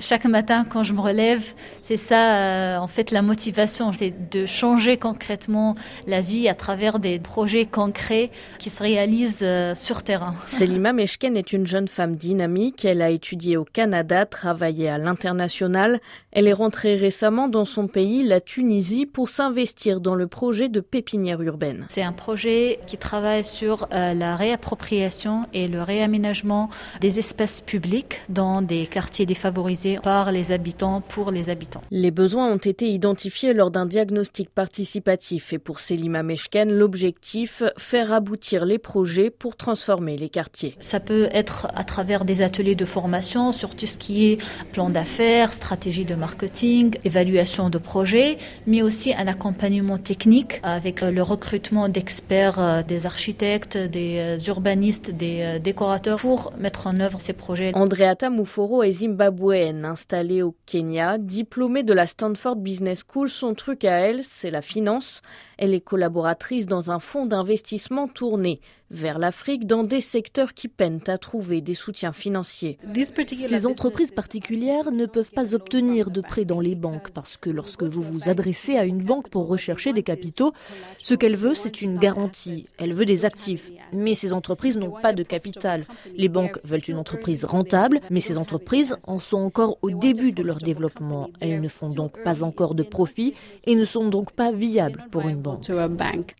Chaque matin, quand je me relève, c'est ça, euh, en fait, la motivation, c'est de changer concrètement la vie à travers des projets concrets qui se réalisent euh, sur terrain. Selima Meshken est une jeune femme dynamique. Elle a étudié au Canada, travaillé à l'international. Elle est rentrée récemment dans son pays, la Tunisie, pour s'investir dans le projet de pépinière urbaine. C'est un projet qui travaille sur euh, la réappropriation et le réaménagement des espaces publics dans des quartiers défavorisés par les habitants pour les habitants. Les besoins ont été identifiés lors d'un diagnostic participatif et pour Selima Meshken, l'objectif, faire aboutir les projets pour transformer les quartiers. Ça peut être à travers des ateliers de formation sur tout ce qui est plan d'affaires, stratégie de marketing, évaluation de projets, mais aussi un accompagnement technique avec le recrutement d'experts, euh, des architectes, des euh, urbanistes, des euh, décorateurs pour mettre en œuvre ces projets. Andreata Muforo est zimbabwéenne installée au Kenya, diplômée de la Stanford Business School. Son truc à elle, c'est la finance. Elle est collaboratrice dans un fonds d'investissement tourné vers l'Afrique dans des secteurs qui peinent à trouver des soutiens financiers. Ces entreprises particulières ne peuvent pas obtenir de prêts dans les banques parce que lorsque vous vous adressez à une banque pour rechercher des capitaux, ce qu'elle veut, c'est une garantie. Elle veut des actifs. Mais ces entreprises n'ont pas de capital. Les banques veulent une entreprise rentable, mais ces entreprises en sont encore au début de leur développement. Elles ne font donc pas encore de profit et ne sont donc pas viables pour une banque.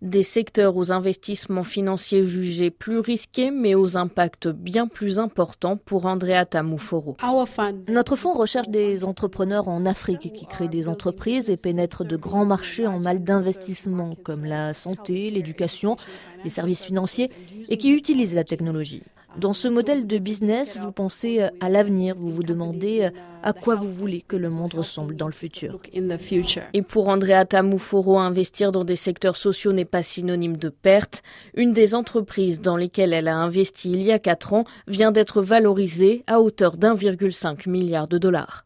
Des secteurs aux investissements financiers jugés plus risqués mais aux impacts bien plus importants pour Andrea Tamuforo. Notre fonds recherche des entrepreneurs en Afrique qui créent des entreprises et pénètrent de grands marchés en mal d'investissement comme la santé, l'éducation, les services financiers et qui utilisent la technologie. Dans ce modèle de business, vous pensez à l'avenir, vous vous demandez à quoi vous voulez que le monde ressemble dans le futur. Et pour Andrea Tamuforo, investir dans des secteurs sociaux n'est pas synonyme de perte. Une des entreprises dans lesquelles elle a investi il y a quatre ans vient d'être valorisée à hauteur d'1,5 milliard de dollars.